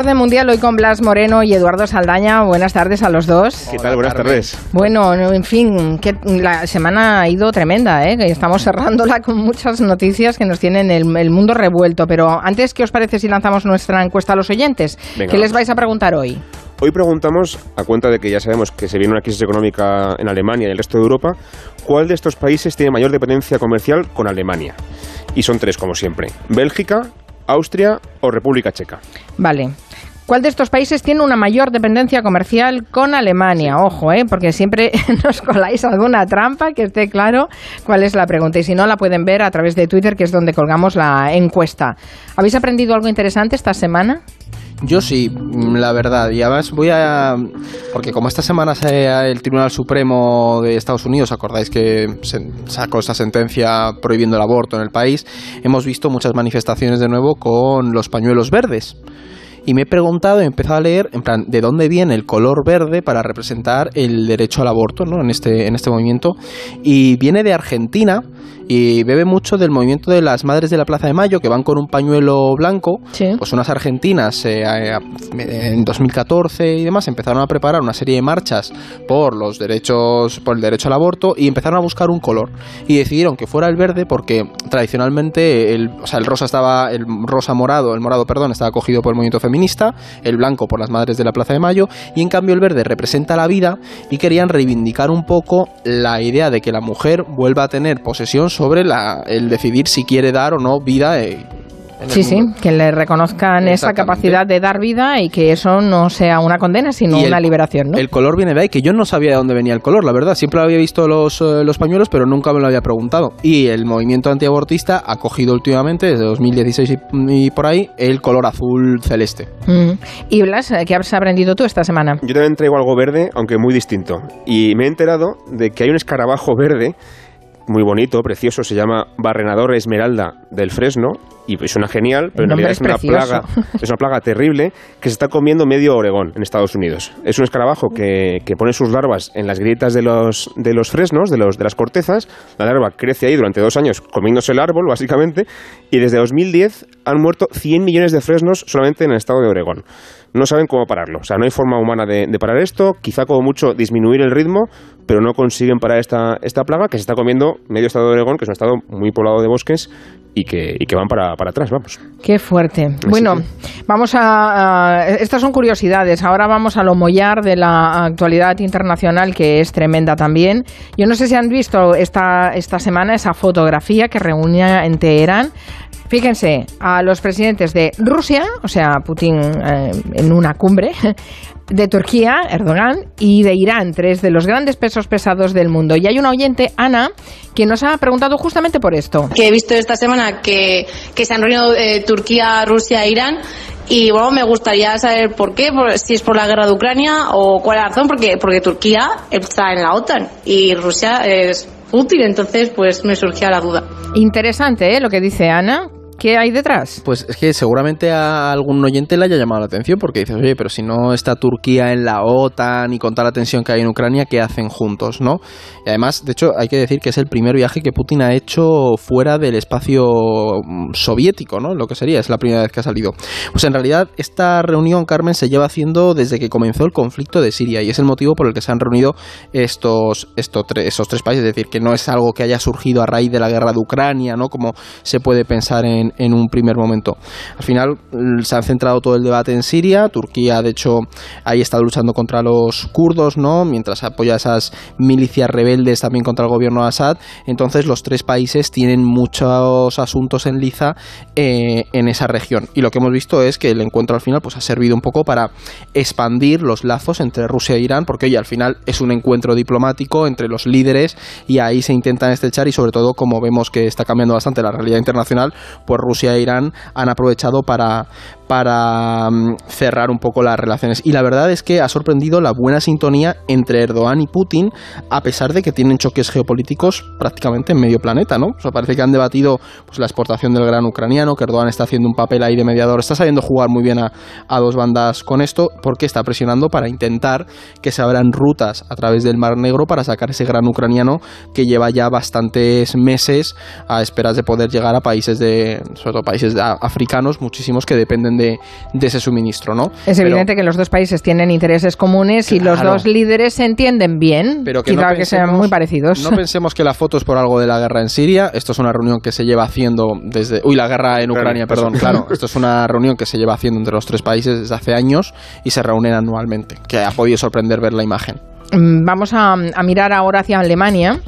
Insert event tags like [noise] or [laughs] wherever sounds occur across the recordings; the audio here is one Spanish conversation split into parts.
Tarde Mundial hoy con Blas Moreno y Eduardo Saldaña. Buenas tardes a los dos. ¿Qué tal? Buenas tardes. Bueno, en fin, que la semana ha ido tremenda, ¿eh? Estamos cerrándola con muchas noticias que nos tienen el, el mundo revuelto. Pero antes, ¿qué os parece si lanzamos nuestra encuesta a los oyentes? Venga, ¿Qué les vais a preguntar hoy? Hoy preguntamos, a cuenta de que ya sabemos que se viene una crisis económica en Alemania y el resto de Europa, ¿cuál de estos países tiene mayor dependencia comercial con Alemania? Y son tres, como siempre. Bélgica, Austria o República Checa. Vale. ¿Cuál de estos países tiene una mayor dependencia comercial con Alemania? Ojo, ¿eh? porque siempre [laughs] nos coláis alguna trampa, que esté claro cuál es la pregunta. Y si no, la pueden ver a través de Twitter, que es donde colgamos la encuesta. ¿Habéis aprendido algo interesante esta semana? Yo sí, mm, la verdad. Y además voy a... Porque como esta semana se- el Tribunal Supremo de Estados Unidos, acordáis que sacó esa sentencia prohibiendo el aborto en el país, hemos visto muchas manifestaciones de nuevo con los pañuelos verdes. Y me he preguntado, he empezado a leer, en plan, ¿de dónde viene el color verde para representar el derecho al aborto ¿no? en, este, en este movimiento? Y viene de Argentina y bebe mucho del movimiento de las Madres de la Plaza de Mayo, que van con un pañuelo blanco. Sí. Pues unas argentinas eh, eh, en 2014 y demás empezaron a preparar una serie de marchas por los derechos, por el derecho al aborto y empezaron a buscar un color. Y decidieron que fuera el verde porque tradicionalmente el, o sea, el rosa estaba, el rosa morado, el morado, perdón, estaba cogido por el movimiento feminista, el blanco por las madres de la Plaza de Mayo, y en cambio el verde representa la vida y querían reivindicar un poco la idea de que la mujer vuelva a tener posesión sobre la, el decidir si quiere dar o no vida. eh, en el Sí, sí, que le reconozcan esa capacidad de dar vida y que eso no sea una condena, sino Y el- una liberación, ¿no? El color viene de ahí, que yo no sabía de dónde venía el color, la verdad. Siempre había visto los, eh, los pañuelos, pero nunca me lo había preguntado. Y el movimiento antiabortista ha cogido últimamente, desde 2016 y, y por ahí, el color azul celeste. Mm. Y Blas, ¿qué has aprendido tú esta semana? Yo también traigo algo verde, aunque muy distinto. Y me he enterado de que hay un escarabajo verde muy bonito, precioso, se llama Barrenador Esmeralda del Fresno y suena genial, pero en realidad es es una plaga, es una plaga terrible que se está comiendo medio Oregón en Estados Unidos. Es un escarabajo que, que pone sus larvas en las grietas de los, de los fresnos, de, los, de las cortezas. La larva crece ahí durante dos años comiéndose el árbol, básicamente, y desde 2010 han muerto 100 millones de fresnos solamente en el estado de Oregón. No saben cómo pararlo, o sea, no hay forma humana de, de parar esto, quizá como mucho disminuir el ritmo, pero no consiguen parar esta, esta plaga que se está comiendo medio estado de Oregón, que es un estado muy poblado de bosques y que, y que van para, para atrás, vamos. Qué fuerte. Bueno, vamos a, a- Estas son curiosidades. Ahora vamos a lo mollar de la actualidad internacional, que es tremenda también. Yo no sé si han visto esta, esta semana esa fotografía que reunía en Teherán. Fíjense, a los presidentes de Rusia, o sea, Putin eh, en una cumbre, de Turquía, Erdogan, y de Irán, tres de los grandes pesos pesados del mundo. Y hay una oyente, Ana, que nos ha preguntado justamente por esto. que he visto esta semana que, que se han reunido eh, Turquía, Rusia e Irán. Y bueno, me gustaría saber por qué, por- si es por la guerra de Ucrania o cuál es la razón, porque, porque Turquía está en la OTAN y Rusia es útil, entonces pues me surgía la duda. Interesante, ¿eh? Lo que dice Ana. ¿Qué hay detrás? Pues es que seguramente a algún oyente le haya llamado la atención porque dices, oye, pero si no está Turquía en la OTAN y con toda la tensión que hay en Ucrania, ¿qué hacen juntos, no? Y además, de hecho, hay que decir que es el primer viaje que Putin ha hecho fuera del espacio mm, soviético, ¿no? Lo que sería, es la primera vez que ha salido. Pues en realidad, esta reunión, Carmen, se lleva haciendo desde que comenzó el conflicto de Siria y es el motivo por el que se han reunido estos, estos, tre- esos tres países. Es decir, que no es algo que haya surgido a raíz de la guerra de Ucrania, ¿no? Como se puede pensar en, en un primer momento. Al final se han centrado todo el debate en Siria. Turquía, de hecho, ahí está luchando contra los kurdos, ¿no? Mientras apoya a esas milicias rebeldes también contra el gobierno de Assad. Entonces, los tres países tienen muchos asuntos en liza eh, en esa región. Y lo que hemos visto es que el encuentro al final pues, ha servido un poco para expandir los lazos entre Rusia e Irán, porque oye, al final es un encuentro diplomático entre los líderes y ahí se intentan estrechar y sobre todo como vemos que está cambiando bastante la realidad internacional, pues Rusia e Irán han aprovechado para, para mm, cerrar un poco las relaciones. Y la verdad es que ha sorprendido la buena sintonía entre Erdogan y Putin, a pesar de que tienen choques geopolíticos prácticamente en medio planeta, ¿no? Parece que han debatido pues, la exportación del gran ucraniano, que Erdogan está haciendo un papel ahí de mediador, está sabiendo jugar muy bien a, a dos bandas con esto, porque está presionando para intentar que se abran rutas a través del Mar Negro para sacar ese gran ucraniano que lleva ya bastantes meses a esperas de poder llegar a países de, sobre todo países africanos, muchísimos que dependen de, ese suministro, ¿no? Es evidente que los dos países tienen intereses comunes y los dos líderes se entienden bien, pero que, que sean muy parecidos. No pensemos que la foto es por algo de la guerra en Siria, esto es una reunión que se lleva haciendo desde... Uy, la guerra en Ucrania, perdón, claro. [laughs] Esto es una reunión que se lleva haciendo entre los tres países desde hace años y se reúnen anualmente, que ha podido sorprender ver la imagen. Mm, vamos a, a mirar ahora hacia Alemania.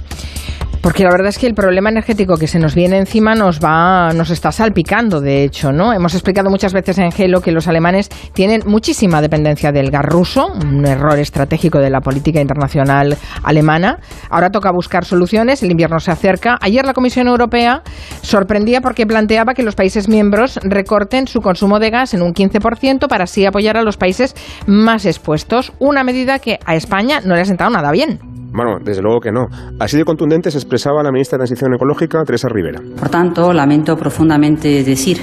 Porque la verdad es que el problema energético que se nos viene encima nos va, nos está salpicando, de hecho, ¿no? Hemos explicado muchas veces en Gelo que los alemanes tienen muchísima dependencia del gas ruso, un error estratégico de la política internacional alemana. Ahora toca buscar soluciones, el invierno se acerca. Ayer la Comisión Europea sorprendía porque planteaba que los países miembros recorten su consumo de gas en un 15% para así apoyar a los países más expuestos, una medida que a España no le ha sentado nada bien. Bueno, desde luego que no. Así de contundente se expresaba la ministra de Transición Ecológica, Teresa Rivera. Por tanto, lamento profundamente decir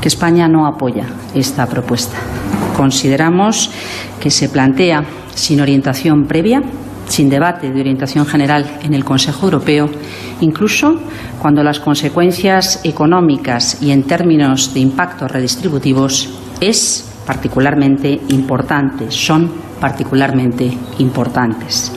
que España no apoya esta propuesta. Consideramos que se plantea sin orientación previa, sin debate de orientación general en el Consejo Europeo, incluso cuando las consecuencias económicas y en términos de impactos redistributivos es particularmente importante, son particularmente importantes.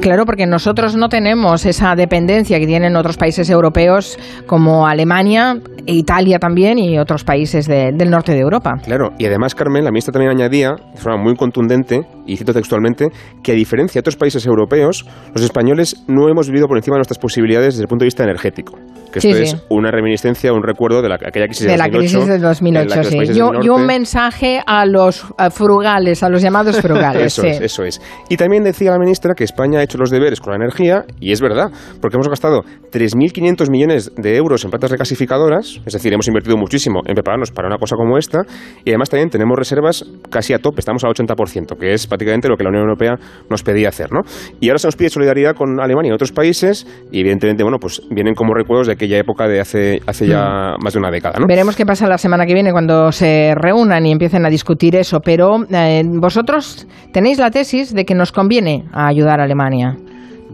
Claro, porque nosotros no tenemos esa dependencia que tienen otros países europeos como Alemania, Italia también y otros países del norte de Europa. Claro, y además, Carmen, la ministra también añadía, de forma muy contundente, y cito textualmente, que a diferencia de otros países europeos, los españoles no hemos vivido por encima de nuestras posibilidades desde el punto de vista energético. Que esto es una reminiscencia, un recuerdo de la, aquella crisis de, la crisis de 2008. Sí. Y, un mensaje a los frugales, a los llamados frugales. [laughs] eso, es, eso es. Y también decía la ministra que España ha hecho los deberes con la energía, y es verdad, porque hemos gastado 3.500 millones de euros en plantas recasificadoras, es decir, hemos invertido muchísimo en prepararnos para una cosa como esta, y además también tenemos reservas casi a tope, estamos al 80%, que es prácticamente lo que la Unión Europea nos pedía hacer, ¿no? Y ahora se nos pide solidaridad con Alemania y otros países, y evidentemente, bueno, pues vienen como recuerdos de aquella época de hace, hace ya mm. más de una década, ¿no? Veremos qué pasa la semana que viene cuando se reúnan y empiecen a discutir eso, pero eh, vosotros tenéis la tesis de que nos conviene ayudar a Alemania.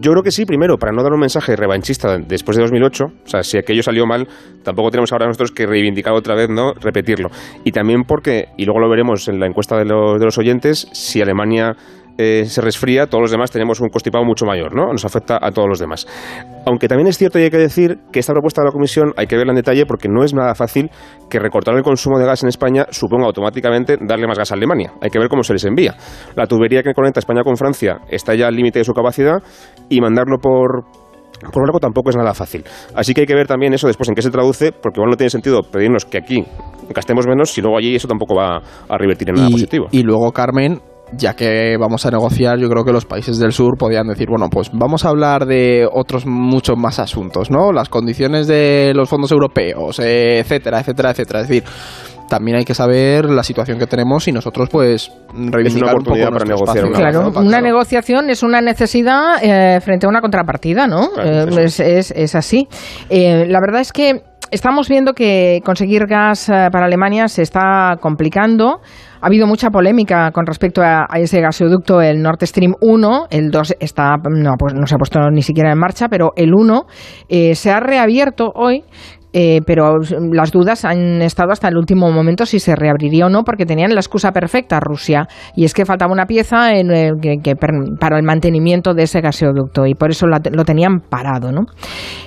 Yo creo que sí, primero, para no dar un mensaje revanchista después de 2008, o sea, si aquello salió mal, tampoco tenemos ahora nosotros que reivindicar otra vez, ¿no? Repetirlo. Y también porque, y luego lo veremos en la encuesta de, de los oyentes, si Alemania eh, se resfría, todos los demás tenemos un constipado mucho mayor, ¿no? Nos afecta a todos los demás. Aunque también es cierto y hay que decir que esta propuesta de la Comisión hay que verla en detalle porque no es nada fácil que recortar el consumo de gas en España suponga automáticamente darle más gas a Alemania. Hay que ver cómo se les envía. La tubería que conecta España con Francia está ya al límite de su capacidad y mandarlo por, por largo tampoco es nada fácil. Así que hay que ver también eso después en qué se traduce, porque igual no tiene sentido pedirnos que aquí gastemos menos si luego allí eso tampoco va a revertir en nada positivo. Y luego, Carmen, ya que vamos a negociar, yo creo que los países del sur podían decir, bueno, pues vamos a hablar de otros muchos más asuntos, ¿no? Las condiciones de los fondos europeos, etcétera, etcétera, etcétera. Es decir, también hay que saber la situación que tenemos y nosotros pues reivindicar un poco para negociar una claro una negociación es una necesidad eh, frente a una contrapartida no eh, es, es, así. Eh, la verdad es que estamos viendo que conseguir gas para Alemania se está complicando ha habido mucha polémica con respecto a, ese gasoducto, el Nord Stream 1. El 2 está, no, pues no se ha puesto ni siquiera en marcha, pero el 1 eh, se ha reabierto hoy eh, pero las dudas han estado hasta el último momento si se reabriría o no, porque tenían la excusa perfecta Rusia, y es que faltaba una pieza en, que, para el mantenimiento de ese gasoducto, y por eso lo tenían parado. ¿no?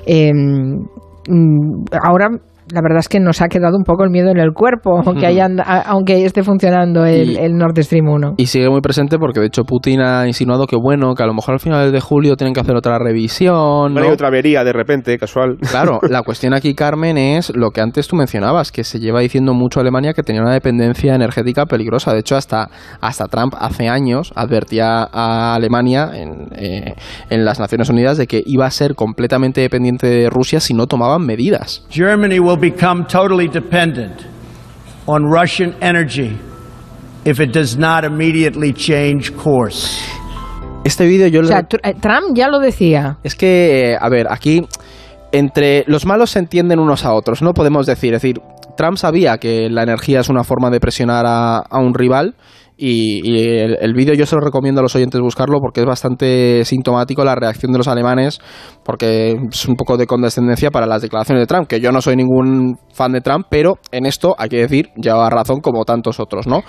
Eh, mm, ahora la verdad es que nos ha quedado un poco el miedo en el cuerpo, [laughs] aunque, aunque esté funcionando el, Nord Stream 1. Y sigue muy presente porque, de hecho, Putin ha insinuado que, bueno, que a lo mejor al final de julio tienen que hacer otra revisión. ¿no? Hay otra avería de repente, casual. Claro, [laughs] la cuestión aquí, Carmen, es lo que antes tú mencionabas, que se lleva diciendo mucho Alemania que tenía una dependencia energética peligrosa. De hecho, hasta, hasta Trump hace años advertía a Alemania en, eh, en las Naciones Unidas de que iba a ser completamente dependiente de Rusia si no tomaban medidas. Germany become totally dependent on Russian energy if it does not immediately change course. Este vídeo yo o sea, eh, Trump ya lo decía. Es que, eh, a ver, aquí entre los malos se entienden unos a otros, no podemos decir, es decir, Trump sabía que la energía es una forma de presionar a, a un rival Y, el, vídeo yo se lo recomiendo a los oyentes buscarlo porque es bastante sintomático la reacción de los alemanes, porque es un poco de condescendencia para las declaraciones de Trump, que yo no soy ningún fan de Trump, pero en esto hay que decir, lleva razón como tantos otros, ¿no?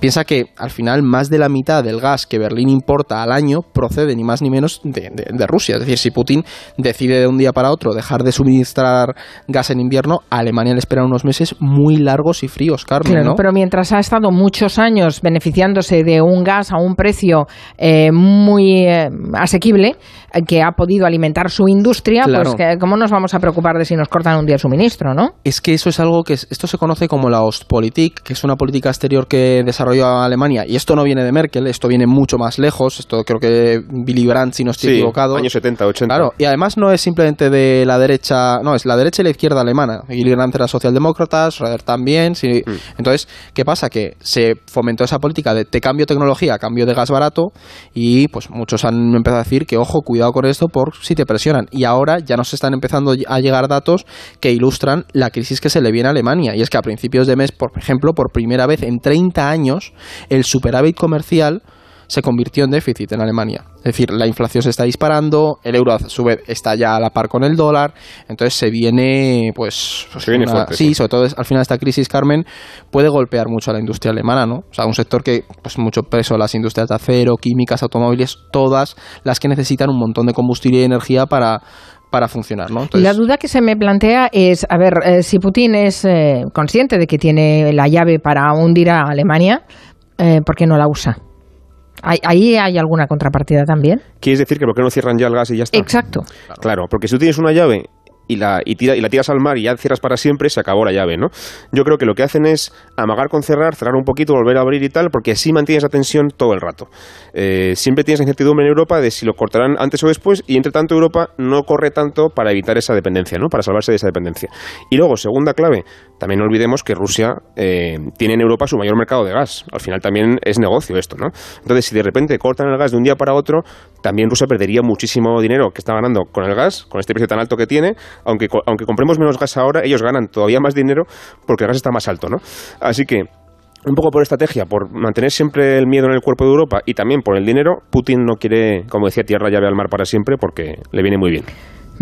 Piensa que al final más de la mitad del gas que Berlín importa al año procede ni más ni menos de, Rusia. Es decir, si Putin decide de un día para otro dejar de suministrar gas en invierno, a Alemania le esperan unos meses muy largos y fríos, Carmen. Claro, pero mientras ha estado muchos años beneficiándose de un gas a un precio eh, muy eh, asequible, eh, que ha podido alimentar su industria, pues ¿cómo nos vamos a preocupar de si nos cortan un día el suministro, no? Es que eso es algo que esto se conoce como la Ostpolitik, que es una política exterior que desarrolló Alemania, y esto no viene de Merkel, esto viene mucho más lejos, esto creo que Willy Brandt, si no estoy equivocado. años 70, 80. Claro, y además no es simplemente de la derecha, no, es la derecha y la izquierda alemana. Willy Brandt era socialdemócrata, Schroeder también, sí. Mm. Entonces, ¿qué pasa? Que se fomentó esa política de te cambio tecnología cambio de gas barato y pues muchos han empezado a decir que ojo, cuidado con esto por si te Y ahora ya nos están empezando a llegar datos que ilustran la crisis que se le viene a Alemania. Y es que a principios de mes, por ejemplo, por primera vez en 30 años, el superávit comercial se convirtió en déficit en Alemania. Es decir, la inflación se está disparando, el euro a su vez está ya a la par con el dólar, entonces se viene, pues, se viene fuerte, sí, sobre todo al final esta crisis, Carmen, puede golpear mucho a la industria alemana, ¿no? O sea, un sector que, pues, mucho peso las industrias de acero, químicas, automóviles, todas las que necesitan un montón de combustible y energía para para funcionar. ¿no? La duda que se me plantea es, a ver, eh, si Putin es eh, consciente de que tiene la llave para hundir a Alemania, eh, ¿por qué no la usa? ¿Ahí hay alguna contrapartida también? ¿Quieres decir que por qué no cierran ya el gas y ya está? Exacto. Claro, porque si tú tienes una llave y la, y, tira, y la tiras al mar y ya cierras para siempre, se acabó la llave, ¿no? Yo creo que lo que hacen es amagar con cerrar, cerrar un poquito, volver a abrir y tal, porque así mantienes la tensión todo el rato. Eh, siempre tienes incertidumbre en Europa de si lo cortarán antes o después y entre tanto Europa no corre tanto para evitar esa dependencia, ¿no? Para salvarse de esa dependencia. Y luego, segunda clave, también no olvidemos que Rusia eh, tiene en Europa su mayor mercado de gas. Al final también es negocio esto, ¿no? Entonces, si de repente cortan el gas de un día para otro, también Rusia perdería muchísimo dinero que está ganando con el gas, con este precio tan alto que tiene, aunque, aunque compremos menos gas ahora, ellos ganan todavía más dinero porque el gas está más alto, ¿no? Así que un poco por estrategia, por mantener siempre el miedo en el cuerpo de Europa y también por el dinero, Putin no quiere, como decía, tierra llave al mar para siempre porque le viene muy bien.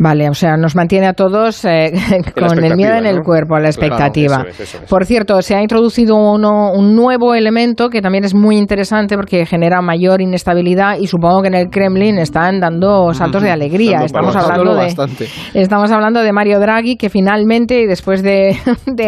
Vale, o sea, nos mantiene a todos eh, [laughs] con el miedo en el cuerpo, la expectativa. Por cierto, se ha introducido uno, un nuevo elemento que también es muy interesante porque genera mayor inestabilidad y supongo que en el Kremlin están dando saltos de alegría. Estamos hablando de, estamos hablando de Mario Draghi que finalmente, después [laughs] de,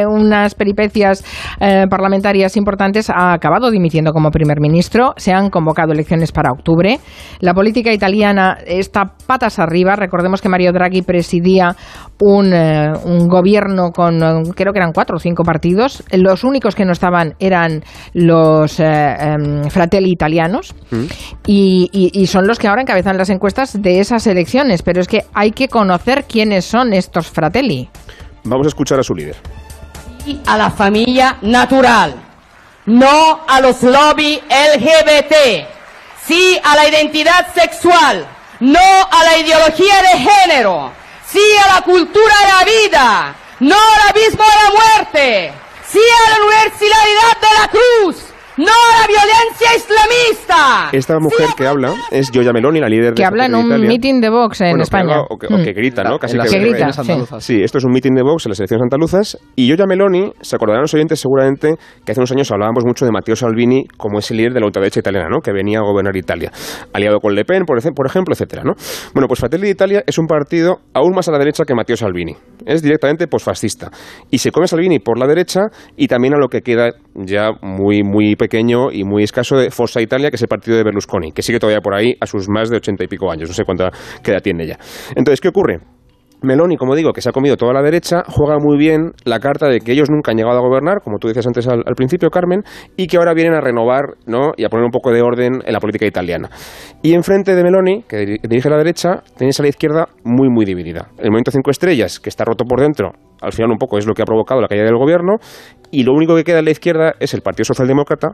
unas peripecias eh, parlamentarias importantes, ha acabado dimitiendo como primer ministro. Se han convocado elecciones para octubre. La política italiana está patas arriba. Recordemos que Mario Draghi Draghi presidía un, eh, un gobierno con, eh, creo que eran cuatro o cinco partidos. Los únicos que no estaban eran los eh, em, Fratelli italianos mm. y, y, son los que ahora encabezan las encuestas de esas elecciones. Pero es que hay que conocer quiénes son estos Fratelli. Vamos a escuchar a su líder. Y a la familia natural, no a los lobby LGBT, sí a la identidad sexual no a la ideología de género, sí a la cultura de la vida, no al abismo de la muerte, sí a la universalidad de la cruz, no a la violencia islamista. Esta mujer que habla es Giorgia Meloni, la líder que habla en un meeting de Vox en España. o, que, mm. grita, ¿no? Casi que, grita. Sí. esto es un meeting de Vox en las elecciones andaluzas. Y Giorgia Meloni, se acordarán los oyentes seguramente que hace unos años hablábamos mucho de Matteo Salvini como ese líder de la ultraderecha italiana, ¿no? Que venía a gobernar Italia, aliado con Le Pen, por, ejemplo, etcétera, ¿no? Bueno, pues Fratelli d'Italia es un partido aún más a la derecha que Matteo Salvini. Es directamente posfascista. Y se come Salvini por la derecha y también a lo que queda ya muy, muy pequeño y muy escaso de Forza Italia, que es el partido de Berlusconi, que sigue todavía por ahí a sus más de ochenta y pico años, no sé cuánta edad tiene ya. Entonces, ¿qué ocurre? Meloni, como digo, que se ha comido toda la derecha, juega muy bien la carta de que ellos nunca han llegado a gobernar, como tú decías antes al, principio, Carmen, y que ahora vienen a renovar ¿no? y a poner un poco de orden en la política italiana. Y enfrente de Meloni, que dirige la derecha, tenéis a la izquierda muy, muy dividida. El movimiento Cinco Estrellas, que está roto por dentro, al final un poco es lo que ha provocado la caída del gobierno, y lo único que queda en la izquierda es el Partido Socialdemócrata,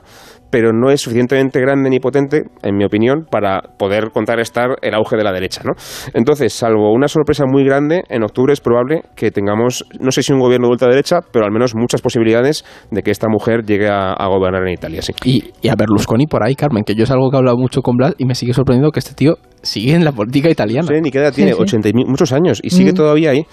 pero no es suficientemente grande ni potente, en mi opinión, para poder contrarrestar el auge de la derecha. ¿no? Entonces, salvo una sorpresa muy grande, en octubre es probable que tengamos, no sé si un gobierno de ultraderecha, pero al menos muchas posibilidades de que esta mujer llegue a, gobernar en Italia. Sí. Y, a Berlusconi por ahí, Carmen, que yo es algo que he hablado mucho con Blas y me sigue sorprendiendo que este tío sigue en la política italiana. Sí, ni queda, tiene 80 muchos años y sigue mm. todavía ahí.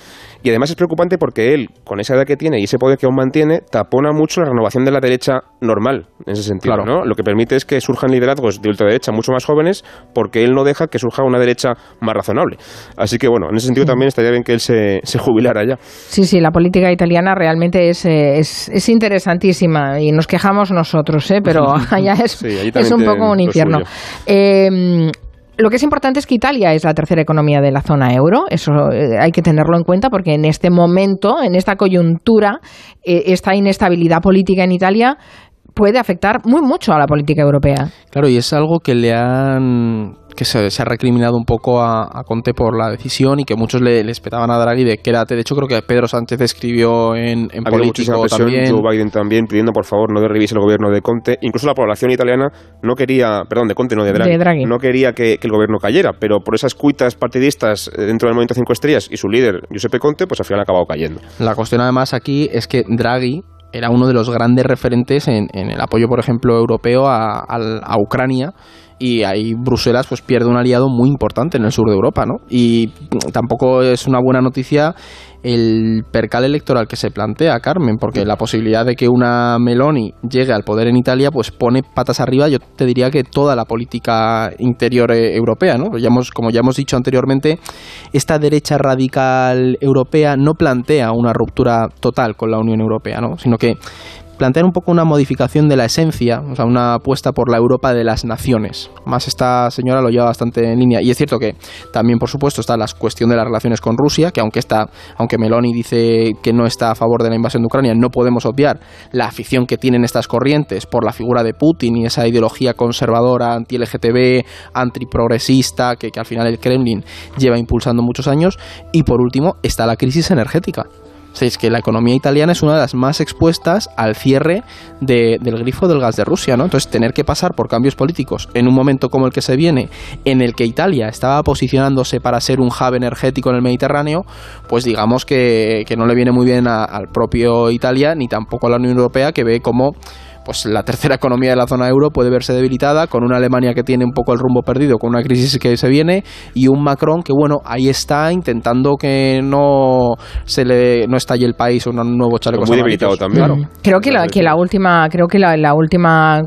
Y además es preocupante porque él, con esa edad que tiene y ese poder que aún mantiene, tapona mucho la renovación de la derecha normal, en ese sentido. ¿no? Lo que permite es que surjan liderazgos de ultraderecha mucho más jóvenes porque él no deja que surja una derecha más razonable. Así que bueno, en ese sentido también estaría bien que él se, se jubilara ya. Sí, sí, la política italiana realmente es, eh, es, es interesantísima y nos quejamos nosotros, ¿eh? pero [laughs] allá es, es un poco un infierno. Eh, lo que es importante es que Italia es la tercera economía de la zona euro. Eso eh, hay que tenerlo en cuenta porque en este momento, en esta coyuntura, eh, esta inestabilidad política en Italia puede afectar muy mucho a la política europea. Claro, y es algo que le han que se, ha recriminado un poco a, Conte por la decisión y que muchos le, le espetaban a Draghi de quédate. De hecho, creo que Pedro Sánchez escribió en, en político también. Joe Biden también pidiendo por favor no revise el gobierno de Conte. Incluso la población italiana no quería, perdón, de Conte, no de Draghi, no quería que, el gobierno cayera, pero por esas cuitas partidistas eh, dentro del Movimiento Cinco Estrellas y su líder, Giuseppe Conte, pues al final ha acabado cayendo. La cuestión además aquí es que Draghi era uno de los grandes referentes en, el apoyo, por ejemplo, europeo a, a Ucrania y ahí Bruselas pues pierde un aliado muy importante en el sur de Europa, ¿no? Y tampoco es una buena noticia el percal electoral que se plantea, Carmen, porque la posibilidad de que una Meloni llegue al poder en Italia, pues pone patas arriba, yo te diría que toda la política interior eh, europea, ¿no? Ya hemos, como ya hemos dicho anteriormente, esta derecha radical europea no plantea una ruptura total con la Unión Europea, ¿no? Sino que plantear un poco una modificación de la esencia, o sea, una apuesta por la Europa de las naciones. Más esta señora lo lleva bastante en línea. Y es cierto que también, por supuesto, está la cuestión de las relaciones con Rusia, que aunque está, aunque Meloni dice que no está a favor de la invasión de Ucrania, no podemos obviar la afición que tienen estas corrientes por la figura de Putin y esa ideología conservadora, anti-LGTB, antiprogresista, que, que al final el Kremlin lleva impulsando muchos años. Y por último, está la crisis energética es que la economía italiana es una de las más expuestas al cierre del grifo del gas de Rusia, ¿no? Entonces, tener que pasar por cambios políticos en un momento como el que se viene, en el que Italia estaba posicionándose para ser un hub energético en el Mediterráneo, pues digamos que, no le viene muy bien al propio Italia, ni tampoco a la Unión Europea, que ve como pues la tercera economía de la zona euro puede verse debilitada con una Alemania que tiene un poco el rumbo perdido, con una crisis que se viene y un Macron que bueno, ahí está intentando que no se le no estalle el país un nuevo chaleco muy debilitado también. Claro. Creo que la, que la última creo que la, última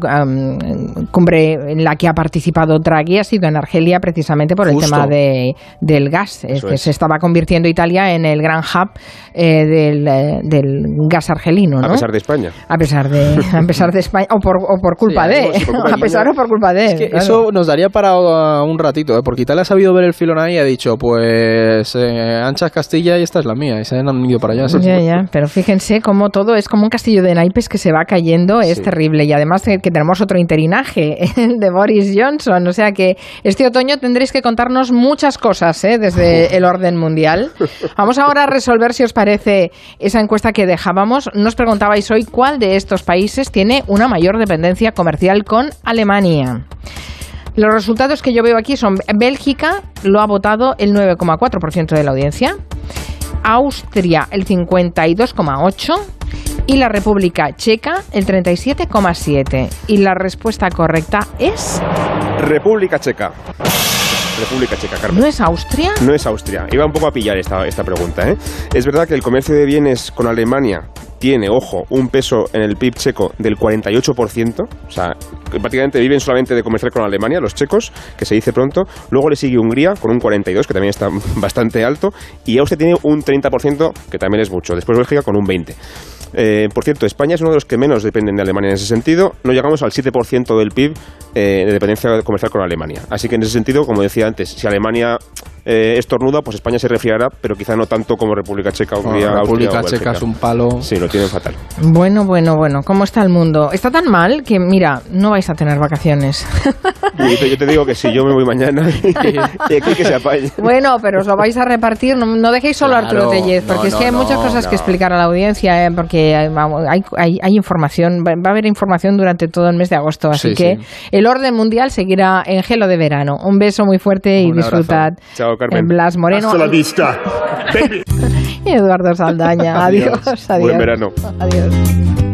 cumbre en la que ha participado Draghi ha sido en Argelia precisamente por el tema de, del gas, es que se estaba convirtiendo Italia en el gran hub eh, del, eh, del, gas argelino, ¿no? A pesar de España. A pesar de a pesar de España, o por, o por culpa de, [laughs] a pesar o por culpa de. Eso nos daría para uh, un ratito, ¿eh? porque Italia ha sabido ver el filón ahí y ha dicho, pues eh, anchas Castilla y esta es la mía, y se han ido para allá. Ya, ya, pero fíjense cómo todo es como un castillo de naipes que se va cayendo, es terrible, y además que tenemos otro interinaje, el [laughs] de Boris Johnson, o sea que este otoño tendréis que contarnos muchas cosas ¿eh? desde el orden mundial. Vamos ahora a resolver, si os parece, esa encuesta que dejábamos. Nos preguntabais hoy cuál de estos países tiene una mayor dependencia comercial con Alemania. Los resultados que yo veo aquí son Bélgica lo ha votado el 9,4% de la audiencia, Austria el 52,8% y la República Checa el 37,7%. Y la respuesta correcta es... República Checa. República Checa, Carmen. ¿No es Austria? No es Austria. Iba un poco a pillar esta, esta pregunta. ¿eh? Es verdad que el comercio de bienes con Alemania tiene, ojo, un peso en el PIB checo del 48%, o sea, prácticamente viven solamente de comerciar con Alemania, los checos, que se dice pronto. Luego le sigue Hungría con un 42%, que también está [laughs] bastante alto, y Austria tiene un 30%, que también es mucho. Después Bélgica con un 20%. Eh, por cierto, España es uno de los que menos dependen de Alemania en ese sentido. No llegamos al 7% del PIB eh, de dependencia comercial con Alemania. Así que en ese sentido, como decía antes, si Alemania eh, estornuda, pues España se resfriará, pero quizá no tanto como República Checa, Hungría, Bueno, Austria República o Checa es un palo. Sí, lo tienen fatal. Bueno, bueno, bueno, ¿cómo está el mundo? Está tan mal que, mira, no vais a tener vacaciones. Y [laughs] yo te, yo te digo que si yo me voy mañana, [laughs] y aquí que se apañe. bueno, pero os lo vais a repartir, no, no dejéis solo a Arturo Claro, Tellez, porque no, es que no, hay muchas no, cosas que explicar a la audiencia, eh, porque hay, hay, hay- información, va a haber información durante todo el mes de agosto, así Sí, que sí. el orden mundial seguirá en gelo de verano. Un beso muy fuerte y Un disfrutad. Chao, Carmen. Eh, Blas Moreno Hasta la vista, baby. [laughs] y Eduardo Saldaña. Adiós. adiós. adiós. Buen verano. Adiós.